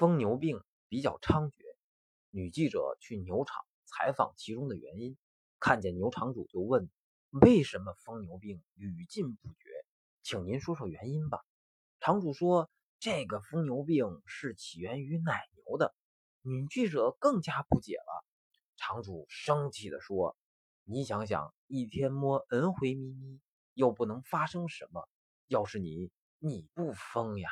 疯牛病比较猖獗。女记者去牛场采访其中的原因，看见牛场主就问：“为什么疯牛病屡禁不绝？请您说说原因吧。”场主说：“这个疯牛病是起源于奶牛的。”女记者更加不解了。场主生气地说：“你想想，一天摸 N 回咪咪，又不能发生什么。要是你，你不疯呀？”